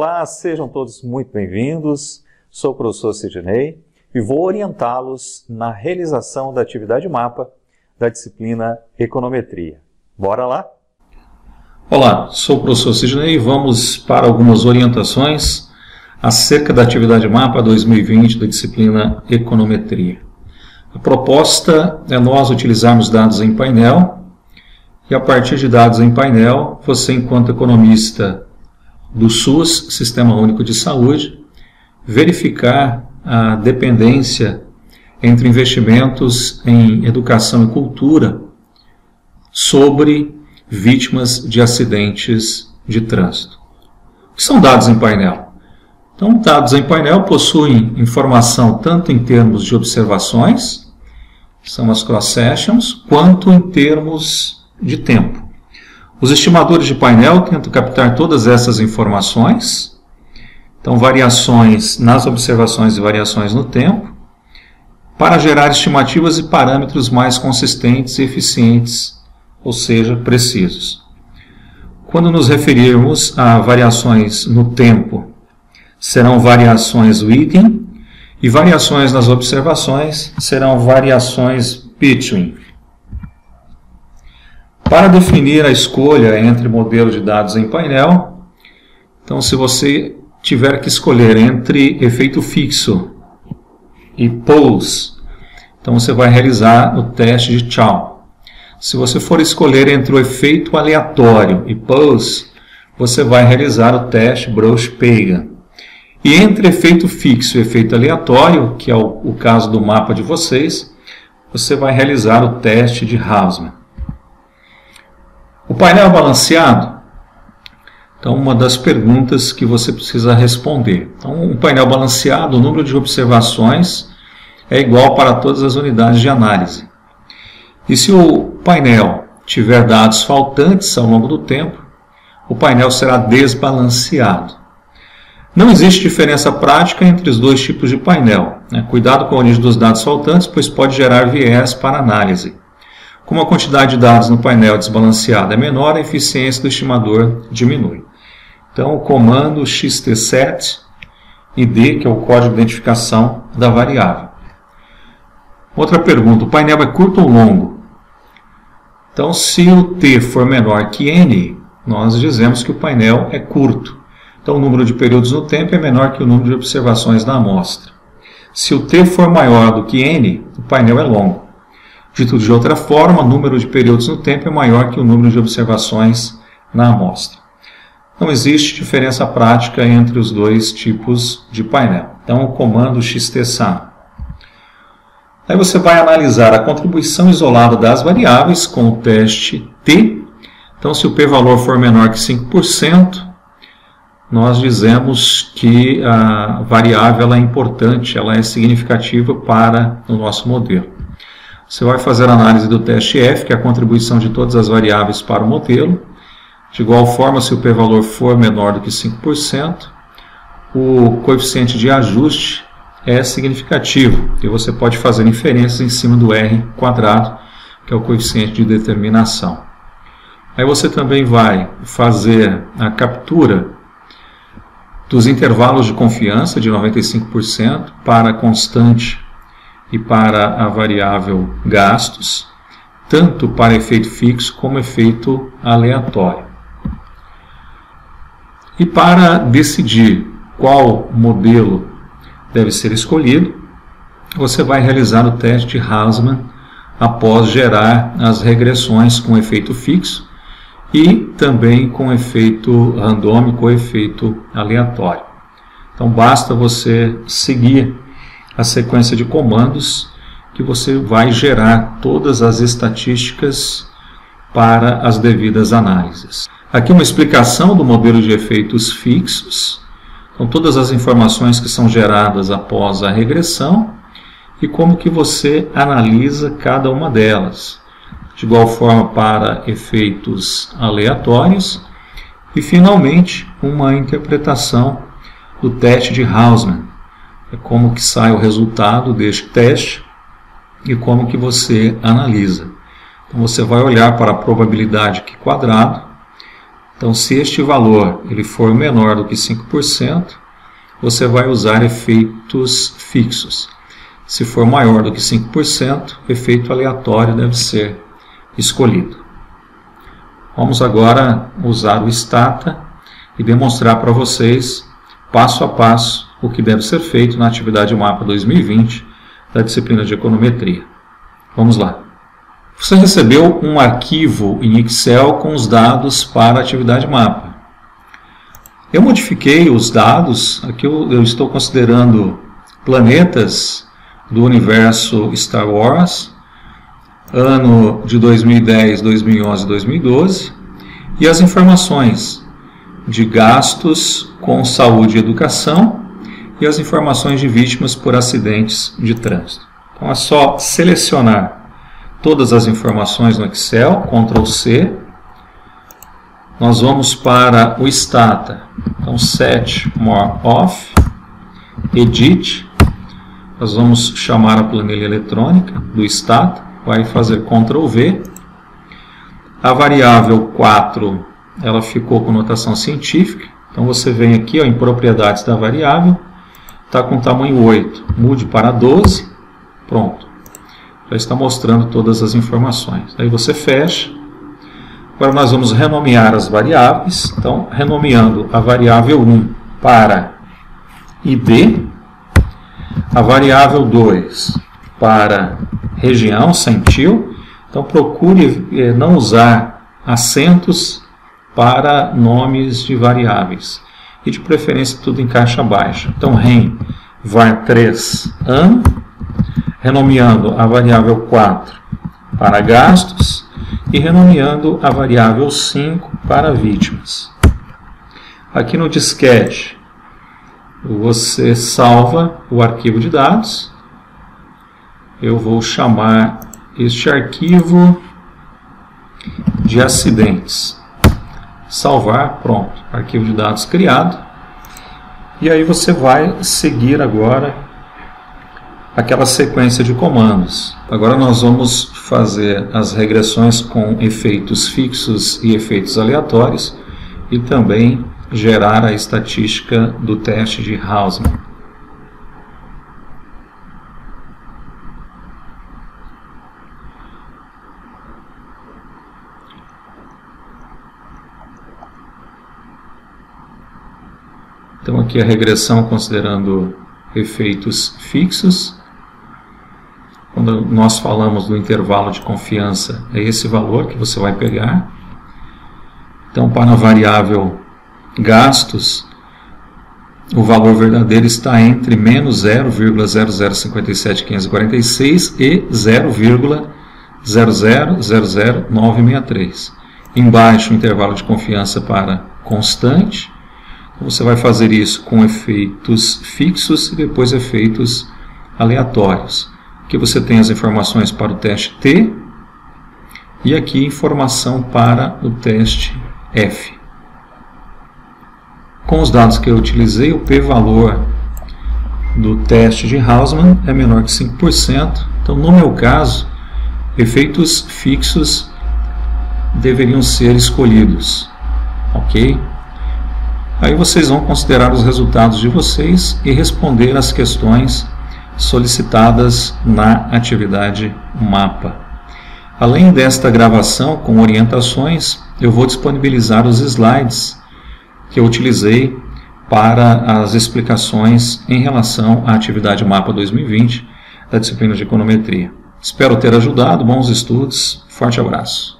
Olá, sejam todos muito bem-vindos. Sou o professor Sidney e vou orientá-los na realização da atividade mapa da disciplina Econometria. Bora lá? Olá, sou o professor Sidney e vamos para algumas orientações acerca da atividade mapa 2020 da disciplina Econometria. A proposta é nós utilizarmos dados em painel e a partir de dados em painel, você enquanto economista do SUS, Sistema Único de Saúde, verificar a dependência entre investimentos em educação e cultura sobre vítimas de acidentes de trânsito. O que são dados em painel? Então, dados em painel possuem informação tanto em termos de observações, são as cross-sections, quanto em termos de tempo. Os estimadores de painel tentam captar todas essas informações, então variações nas observações e variações no tempo, para gerar estimativas e parâmetros mais consistentes e eficientes, ou seja, precisos. Quando nos referirmos a variações no tempo, serão variações within e variações nas observações serão variações between. Para definir a escolha entre modelo de dados em painel, então se você tiver que escolher entre efeito fixo e pose, então você vai realizar o teste de Chow. Se você for escolher entre o efeito aleatório e pose, você vai realizar o teste Brush-Pagan. E entre efeito fixo e efeito aleatório, que é o, o caso do mapa de vocês, você vai realizar o teste de Hausmann. O painel balanceado. Então, uma das perguntas que você precisa responder. Então, um painel balanceado, o número de observações é igual para todas as unidades de análise. E se o painel tiver dados faltantes ao longo do tempo, o painel será desbalanceado. Não existe diferença prática entre os dois tipos de painel. Né? Cuidado com a origem dos dados faltantes, pois pode gerar viés para análise. Como a quantidade de dados no painel desbalanceado é menor, a eficiência do estimador diminui. Então, o comando xt7 id, que é o código de identificação da variável. Outra pergunta, o painel é curto ou longo? Então, se o t for menor que n, nós dizemos que o painel é curto. Então, o número de períodos no tempo é menor que o número de observações da amostra. Se o t for maior do que n, o painel é longo. Dito de outra forma, o número de períodos no tempo é maior que o número de observações na amostra. Não existe diferença prática entre os dois tipos de painel. Então, o comando xtsum. Aí você vai analisar a contribuição isolada das variáveis com o teste T. Então, se o p-valor for menor que 5%, nós dizemos que a variável é importante, ela é significativa para o nosso modelo. Você vai fazer a análise do teste F, que é a contribuição de todas as variáveis para o modelo. De igual forma, se o p-valor for menor do que 5%, o coeficiente de ajuste é significativo e você pode fazer inferências em cima do R quadrado, que é o coeficiente de determinação. Aí você também vai fazer a captura dos intervalos de confiança de 95% para constante e para a variável gastos, tanto para efeito fixo como efeito aleatório. E para decidir qual modelo deve ser escolhido, você vai realizar o teste de Hausmann após gerar as regressões com efeito fixo e também com efeito randômico ou efeito aleatório. Então basta você seguir a sequência de comandos que você vai gerar todas as estatísticas para as devidas análises. Aqui uma explicação do modelo de efeitos fixos, com todas as informações que são geradas após a regressão e como que você analisa cada uma delas. De igual forma para efeitos aleatórios e finalmente uma interpretação do teste de Hausmann, como que sai o resultado deste teste e como que você analisa. Então você vai olhar para a probabilidade Q quadrado, Então, se este valor ele for menor do que 5%, você vai usar efeitos fixos. Se for maior do que 5%, efeito aleatório deve ser escolhido. Vamos agora usar o Stata e demonstrar para vocês, passo a passo, o que deve ser feito na atividade Mapa 2020 da disciplina de Econometria. Vamos lá. Você recebeu um arquivo em Excel com os dados para a atividade Mapa. Eu modifiquei os dados, aqui eu, eu estou considerando planetas do universo Star Wars, ano de 2010, 2011 2012, e as informações de gastos com saúde e educação e as informações de vítimas por acidentes de trânsito. Então é só selecionar todas as informações no Excel, Ctrl C. Nós vamos para o Stata. Então set more off, edit. Nós vamos chamar a planilha eletrônica do Stata, vai fazer Ctrl V. A variável 4, ela ficou com notação científica. Então você vem aqui ó, em propriedades da variável, está com tamanho 8, mude para 12, pronto. Já está mostrando todas as informações. Aí você fecha. Agora nós vamos renomear as variáveis. Então, renomeando a variável 1 para ID, a variável 2 para região, centil. Então, procure eh, não usar acentos para nomes de variáveis. E de preferência tudo em caixa baixa. Então, REM var 3 ano, renomeando a variável 4 para gastos e renomeando a variável 5 para vítimas. Aqui no disquete, você salva o arquivo de dados. Eu vou chamar este arquivo de acidentes salvar, pronto, arquivo de dados criado. E aí você vai seguir agora aquela sequência de comandos. Agora nós vamos fazer as regressões com efeitos fixos e efeitos aleatórios e também gerar a estatística do teste de Hausmann. Então aqui a regressão considerando efeitos fixos. Quando nós falamos do intervalo de confiança, é esse valor que você vai pegar. Então, para a variável gastos, o valor verdadeiro está entre menos 0,0057546 e 0,0000963. Embaixo, o intervalo de confiança para constante você vai fazer isso com efeitos fixos e depois efeitos aleatórios. Aqui você tem as informações para o teste T e aqui informação para o teste F. Com os dados que eu utilizei, o p-valor do teste de Hausmann é menor que 5%. Então, no meu caso, efeitos fixos deveriam ser escolhidos. Ok? Aí vocês vão considerar os resultados de vocês e responder as questões solicitadas na atividade mapa. Além desta gravação com orientações, eu vou disponibilizar os slides que eu utilizei para as explicações em relação à atividade mapa 2020 da disciplina de econometria. Espero ter ajudado, bons estudos, forte abraço.